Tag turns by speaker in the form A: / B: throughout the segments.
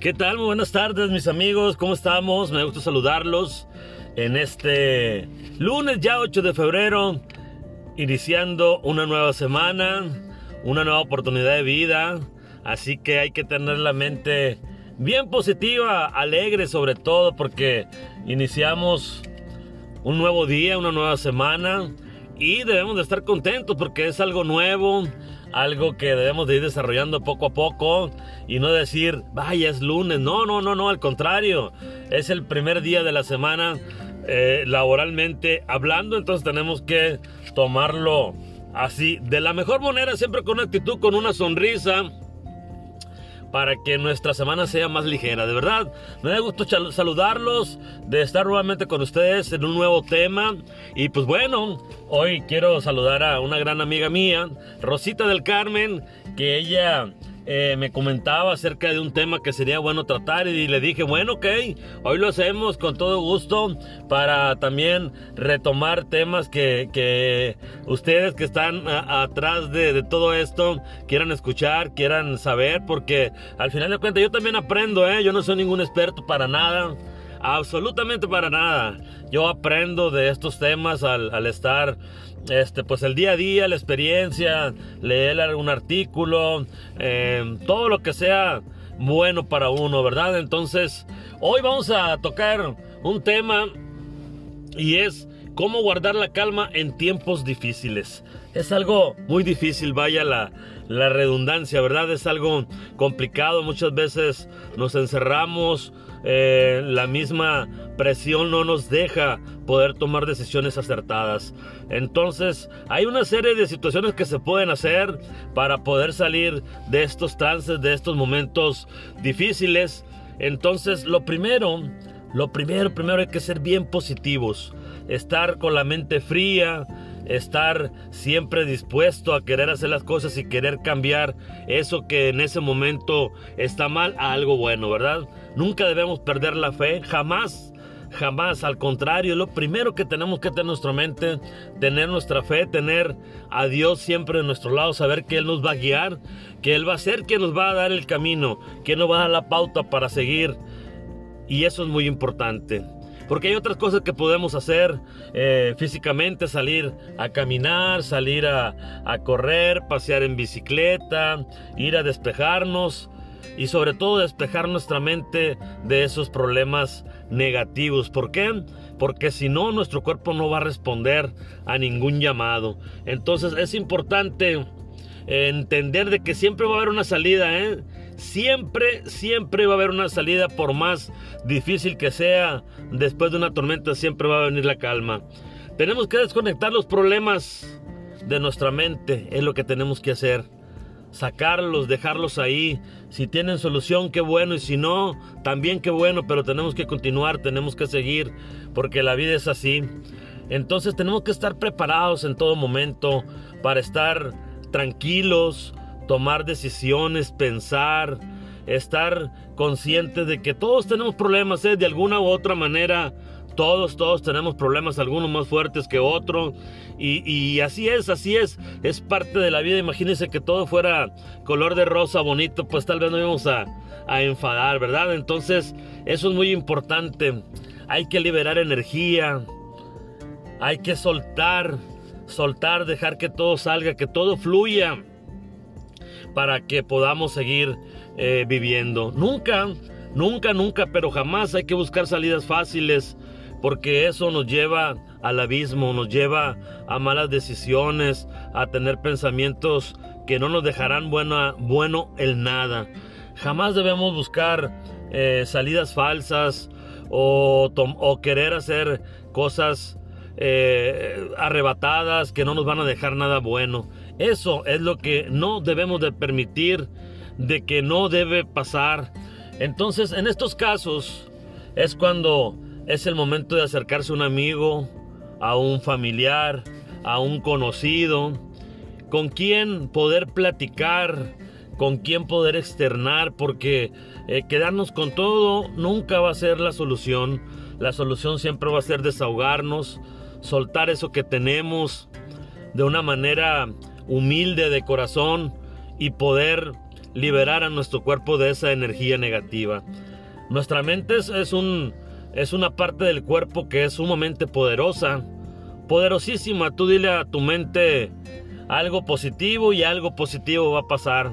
A: ¿Qué tal? Muy buenas tardes mis amigos, ¿cómo estamos? Me gusta saludarlos en este lunes ya 8 de febrero, iniciando una nueva semana, una nueva oportunidad de vida, así que hay que tener la mente bien positiva, alegre sobre todo porque iniciamos un nuevo día, una nueva semana y debemos de estar contentos porque es algo nuevo, algo que debemos de ir desarrollando poco a poco y no decir, vaya, es lunes. No, no, no, no, al contrario. Es el primer día de la semana eh, laboralmente hablando, entonces tenemos que tomarlo así, de la mejor manera, siempre con una actitud, con una sonrisa para que nuestra semana sea más ligera. De verdad, me da gusto saludarlos, de estar nuevamente con ustedes en un nuevo tema. Y pues bueno, hoy quiero saludar a una gran amiga mía, Rosita del Carmen, que ella eh, me comentaba acerca de un tema que sería bueno tratar y le dije, bueno, ok, hoy lo hacemos con todo gusto para también retomar temas que, ustedes que están atrás de, todo esto quieran escuchar, quieran saber, porque al final de cuentas yo también aprendo, ¿eh? yo no soy ningún experto para nada. Absolutamente para nada. Yo aprendo de estos temas al, estar este, pues el día a día, la experiencia, leer algún artículo, eh, todo lo que sea bueno para uno, ¿verdad? Entonces, hoy vamos a tocar un tema y es cómo guardar la calma en tiempos difíciles. Es algo muy difícil, vaya la redundancia, ¿verdad? Es algo complicado, muchas veces nos encerramos, eh, la misma presión no nos deja poder tomar decisiones acertadas. Entonces, hay una serie de situaciones que se pueden hacer para poder salir de estos trances, de estos momentos difíciles. Entonces, lo primero, lo primero, primero hay que ser bien positivos, estar con la mente fría, estar siempre dispuesto a querer hacer las cosas y querer cambiar eso que en ese momento está mal a algo bueno, ¿verdad? Nunca debemos perder la fe, jamás. Jamás, al contrario, lo primero que tenemos que tener en nuestra mente, tener nuestra fe, tener a Dios siempre en nuestro lado, saber que Él nos va a guiar, que Él va a ser quien nos va a dar el camino, que nos va a dar la pauta para seguir. Y eso es muy importante. Porque hay otras cosas que podemos hacer eh, físicamente, salir a caminar, salir a, a correr, pasear en bicicleta, ir a despejarnos y sobre todo despejar nuestra mente de esos problemas negativos. ¿Por qué? Porque si no, nuestro cuerpo no va a responder a ningún llamado. Entonces es importante entender de que siempre va a haber una salida, ¿eh? Siempre, siempre va a haber una salida, por más difícil que sea, después de una tormenta siempre va a venir la calma. Tenemos que desconectar los problemas de nuestra mente, es lo que tenemos que hacer. Sacarlos, dejarlos ahí. Si tienen solución, qué bueno. Y si no, también qué bueno. Pero tenemos que continuar, tenemos que seguir. Porque la vida es así. Entonces tenemos que estar preparados en todo momento para estar tranquilos, tomar decisiones, pensar, estar conscientes de que todos tenemos problemas, ¿eh? de alguna u otra manera. Todos, todos tenemos problemas, algunos más fuertes que otros. Y, así es, así es. Es parte de la vida. Imagínense que todo fuera color de rosa bonito, pues tal vez no íbamos a, a enfadar, ¿verdad? Entonces, eso es muy importante. Hay que liberar energía. Hay que soltar, soltar, dejar que todo salga, que todo fluya para que podamos seguir eh, viviendo. Nunca, nunca, nunca, pero jamás hay que buscar salidas fáciles porque eso nos lleva al abismo, nos lleva a malas decisiones, a tener pensamientos que no nos dejarán bueno el nada. Jamás debemos buscar eh, salidas falsas o, o, querer hacer cosas eh, arrebatadas que no nos van a dejar nada bueno. Eso es lo que no debemos de permitir, de que no debe pasar. Entonces, en estos casos es cuando es el momento de acercarse a un amigo, a un familiar, a un conocido, con quien poder platicar, con quien poder externar, porque eh, quedarnos con todo nunca va a ser la solución. La solución siempre va a ser desahogarnos, soltar eso que tenemos de una manera humilde de corazón y poder liberar a nuestro cuerpo de esa energía negativa. Nuestra mente es, un, es una parte del cuerpo que es sumamente poderosa, poderosísima. Tú dile a tu mente algo positivo y algo positivo va a pasar.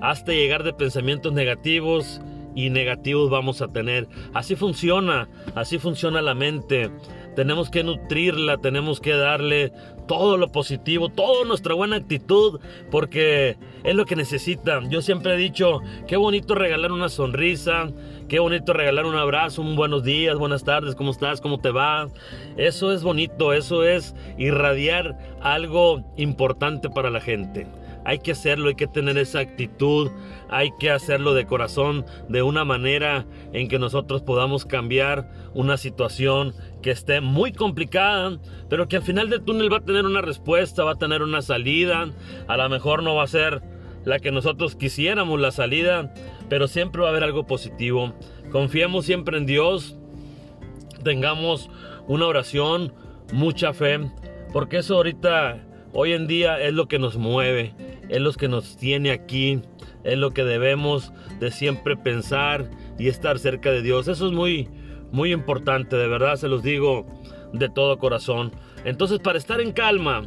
A: Hasta llegar de pensamientos negativos y negativos vamos a tener. Así funciona, así funciona la mente. Tenemos que nutrirla, tenemos que darle todo lo positivo, toda nuestra buena actitud, porque es lo que necesita. Yo siempre he dicho, qué bonito regalar una sonrisa, qué bonito regalar un abrazo, un buenos días, buenas tardes, ¿cómo estás? ¿Cómo te va? Eso es bonito, eso es irradiar algo importante para la gente hay que hacerlo, hay que tener esa actitud, hay que hacerlo de corazón, de una manera en que nosotros podamos cambiar una situación que esté muy complicada, pero que al final del túnel va a tener una respuesta, va a tener una salida, a lo mejor no va a ser la que nosotros quisiéramos la salida, pero siempre va a haber algo positivo. Confiemos siempre en Dios, tengamos una oración, mucha fe, porque eso ahorita, hoy en día es lo que nos mueve es lo que nos tiene aquí, es lo que debemos de siempre pensar y estar cerca de Dios. Eso es muy, muy importante, de verdad se los digo de todo corazón. Entonces, para estar en calma,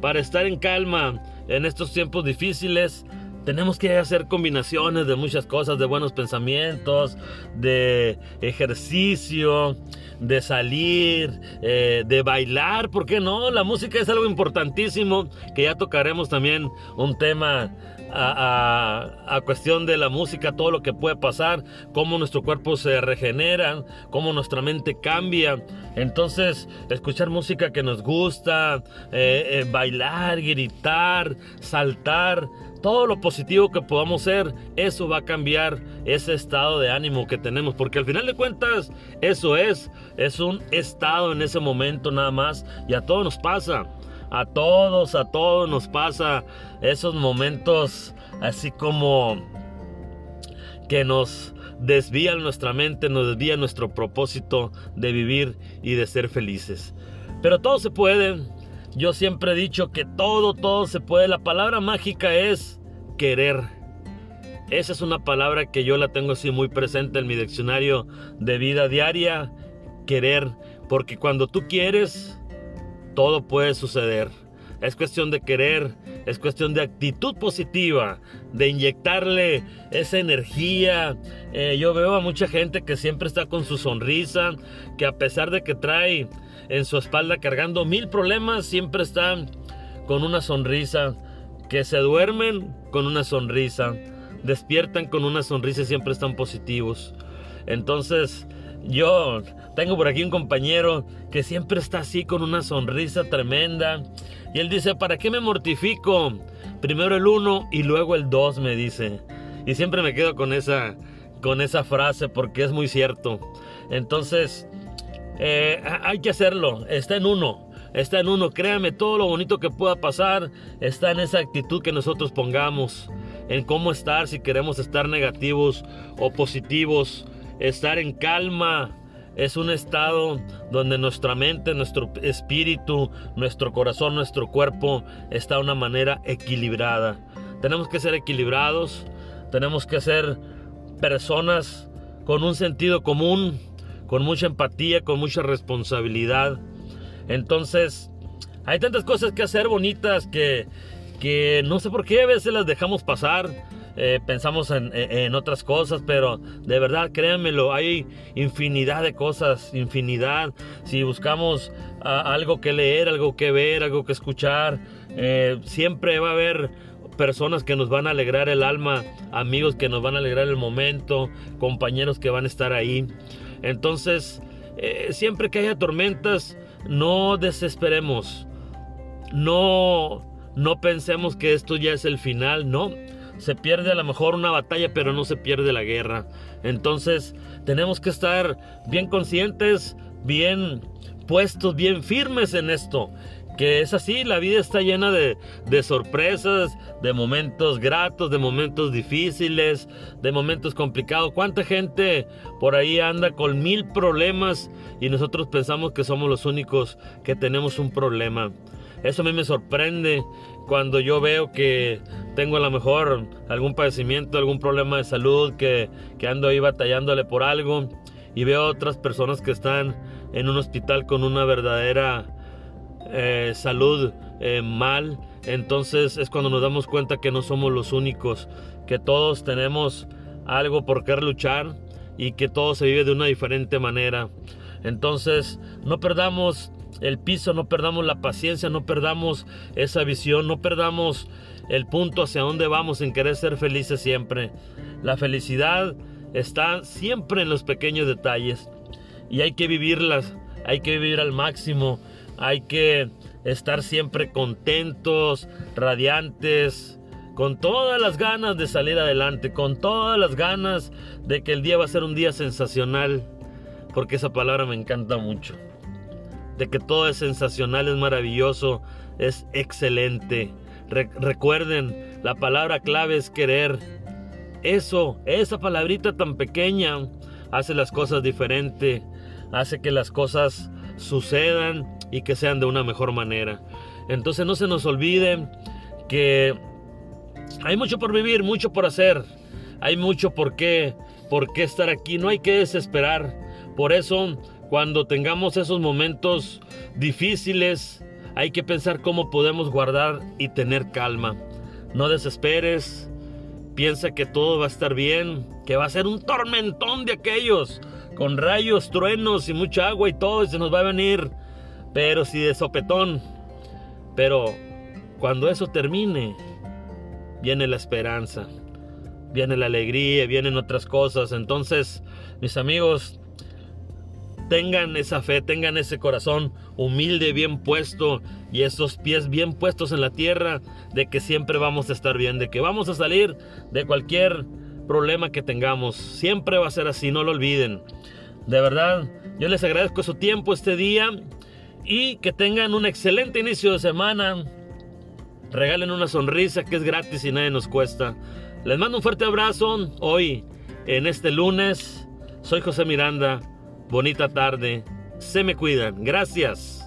A: para estar en calma en estos tiempos difíciles, tenemos que hacer combinaciones de muchas cosas, de buenos pensamientos, de ejercicio, de salir, eh, de bailar, ¿por qué no? La música es algo importantísimo, que ya tocaremos también un tema a, cuestión de la música, todo lo que puede pasar, cómo nuestro cuerpo se regenera, cómo nuestra mente cambia. Entonces, escuchar música que nos gusta, eh, eh, bailar, gritar, saltar, todo lo positivo que podamos ser, eso va a cambiar ese estado de ánimo que tenemos, porque al final de cuentas eso es, es un estado en ese momento nada más y a todos nos pasa, a todos, a todos nos pasa esos momentos así como que nos desvían nuestra mente, nos desvían nuestro propósito de vivir y de ser felices. Pero todo se puede, yo siempre he dicho que todo, todo se puede. La palabra mágica es querer. Esa es una palabra que yo la tengo así muy presente en mi diccionario de vida diaria. Querer. Porque cuando tú quieres, todo puede suceder. Es cuestión de querer, es cuestión de actitud positiva, de inyectarle esa energía. Eh, yo veo a mucha gente que siempre está con su sonrisa, que a pesar de que trae en su espalda cargando mil problemas, siempre están con una sonrisa, que se duermen con una sonrisa, despiertan con una sonrisa y siempre están positivos. Entonces, yo tengo por aquí un compañero que siempre está así con una sonrisa tremenda. Y él dice, ¿para qué me mortifico? Primero el uno y luego el dos, me dice. Y siempre me quedo con esa, con esa frase porque es muy cierto. Entonces, eh, hay que hacerlo, está en uno, está en uno, créame, todo lo bonito que pueda pasar está en esa actitud que nosotros pongamos, en cómo estar, si queremos estar negativos o positivos, estar en calma. Es un estado donde nuestra mente, nuestro espíritu, nuestro corazón, nuestro cuerpo está de una manera equilibrada. Tenemos que ser equilibrados, tenemos que ser personas con un sentido común, con mucha empatía, con mucha responsabilidad. Entonces, hay tantas cosas que hacer bonitas que, que no sé por qué a veces las dejamos pasar. Eh, pensamos en, otras cosas, pero de verdad, créanmelo, hay infinidad de cosas, infinidad. Si buscamos ah, algo que leer, algo que ver, algo que escuchar, eh, siempre va a haber personas que nos van a alegrar el alma, amigos que nos van a alegrar el momento, compañeros que van a estar ahí. Entonces, eh, siempre que haya tormentas, no desesperemos. No, no pensemos que esto ya es el final, no. Se pierde a lo mejor una batalla, pero no se pierde la guerra. Entonces, tenemos que estar bien conscientes, bien puestos, bien firmes en esto que es así, la vida está llena de, sorpresas, de momentos gratos, de momentos difíciles, de momentos complicados. ¿Cuánta gente por ahí anda con mil problemas y nosotros pensamos que somos los únicos que tenemos un problema? Eso a mí me sorprende cuando yo veo que tengo a lo mejor algún padecimiento, algún problema de salud, que, ando ahí batallándole por algo y veo otras personas que están en un hospital con una verdadera eh, salud eh, mal. Entonces es cuando nos damos cuenta que no somos los únicos, que todos tenemos algo por qué luchar y que todo se vive de una diferente manera. Entonces no perdamos el piso, no perdamos la paciencia, no perdamos esa visión, no perdamos el punto hacia dónde vamos en querer ser felices siempre. La felicidad está siempre en los pequeños detalles y hay que vivirlas, hay que vivir al máximo, hay que estar siempre contentos, radiantes, con todas las ganas de salir adelante, con todas las ganas de que el día va a ser un día sensacional, porque esa palabra me encanta mucho de que todo es sensacional, es maravilloso, es excelente. recuerden, la palabra clave es querer. Eso, esa palabrita tan pequeña hace las cosas diferente, hace que las cosas sucedan y que sean de una mejor manera. Entonces no se nos olvide que hay mucho por vivir, mucho por hacer, hay mucho por qué, por qué estar aquí, no hay que desesperar. Por eso cuando tengamos esos momentos difíciles, hay que pensar cómo podemos guardar y tener calma. No desesperes, piensa que todo va a estar bien, que va a ser un tormentón de aquellos, con rayos, truenos y mucha agua y todo, y se nos va a venir, pero si de sopetón. Pero cuando eso termine, viene la esperanza, viene la alegría, vienen otras cosas. Entonces, mis amigos, tengan esa fe, tengan ese corazón humilde, bien puesto y esos pies bien puestos en la tierra de que siempre vamos a estar bien, de que vamos a salir de cualquier problema que tengamos. Siempre va a ser así, no lo olviden. De verdad, yo les agradezco su tiempo este día y que tengan un excelente inicio de semana. Regalen una sonrisa que es gratis y nadie nos cuesta. Les mando un fuerte abrazo hoy en este lunes. Soy José Miranda bonita tarde, se me cuidan, gracias.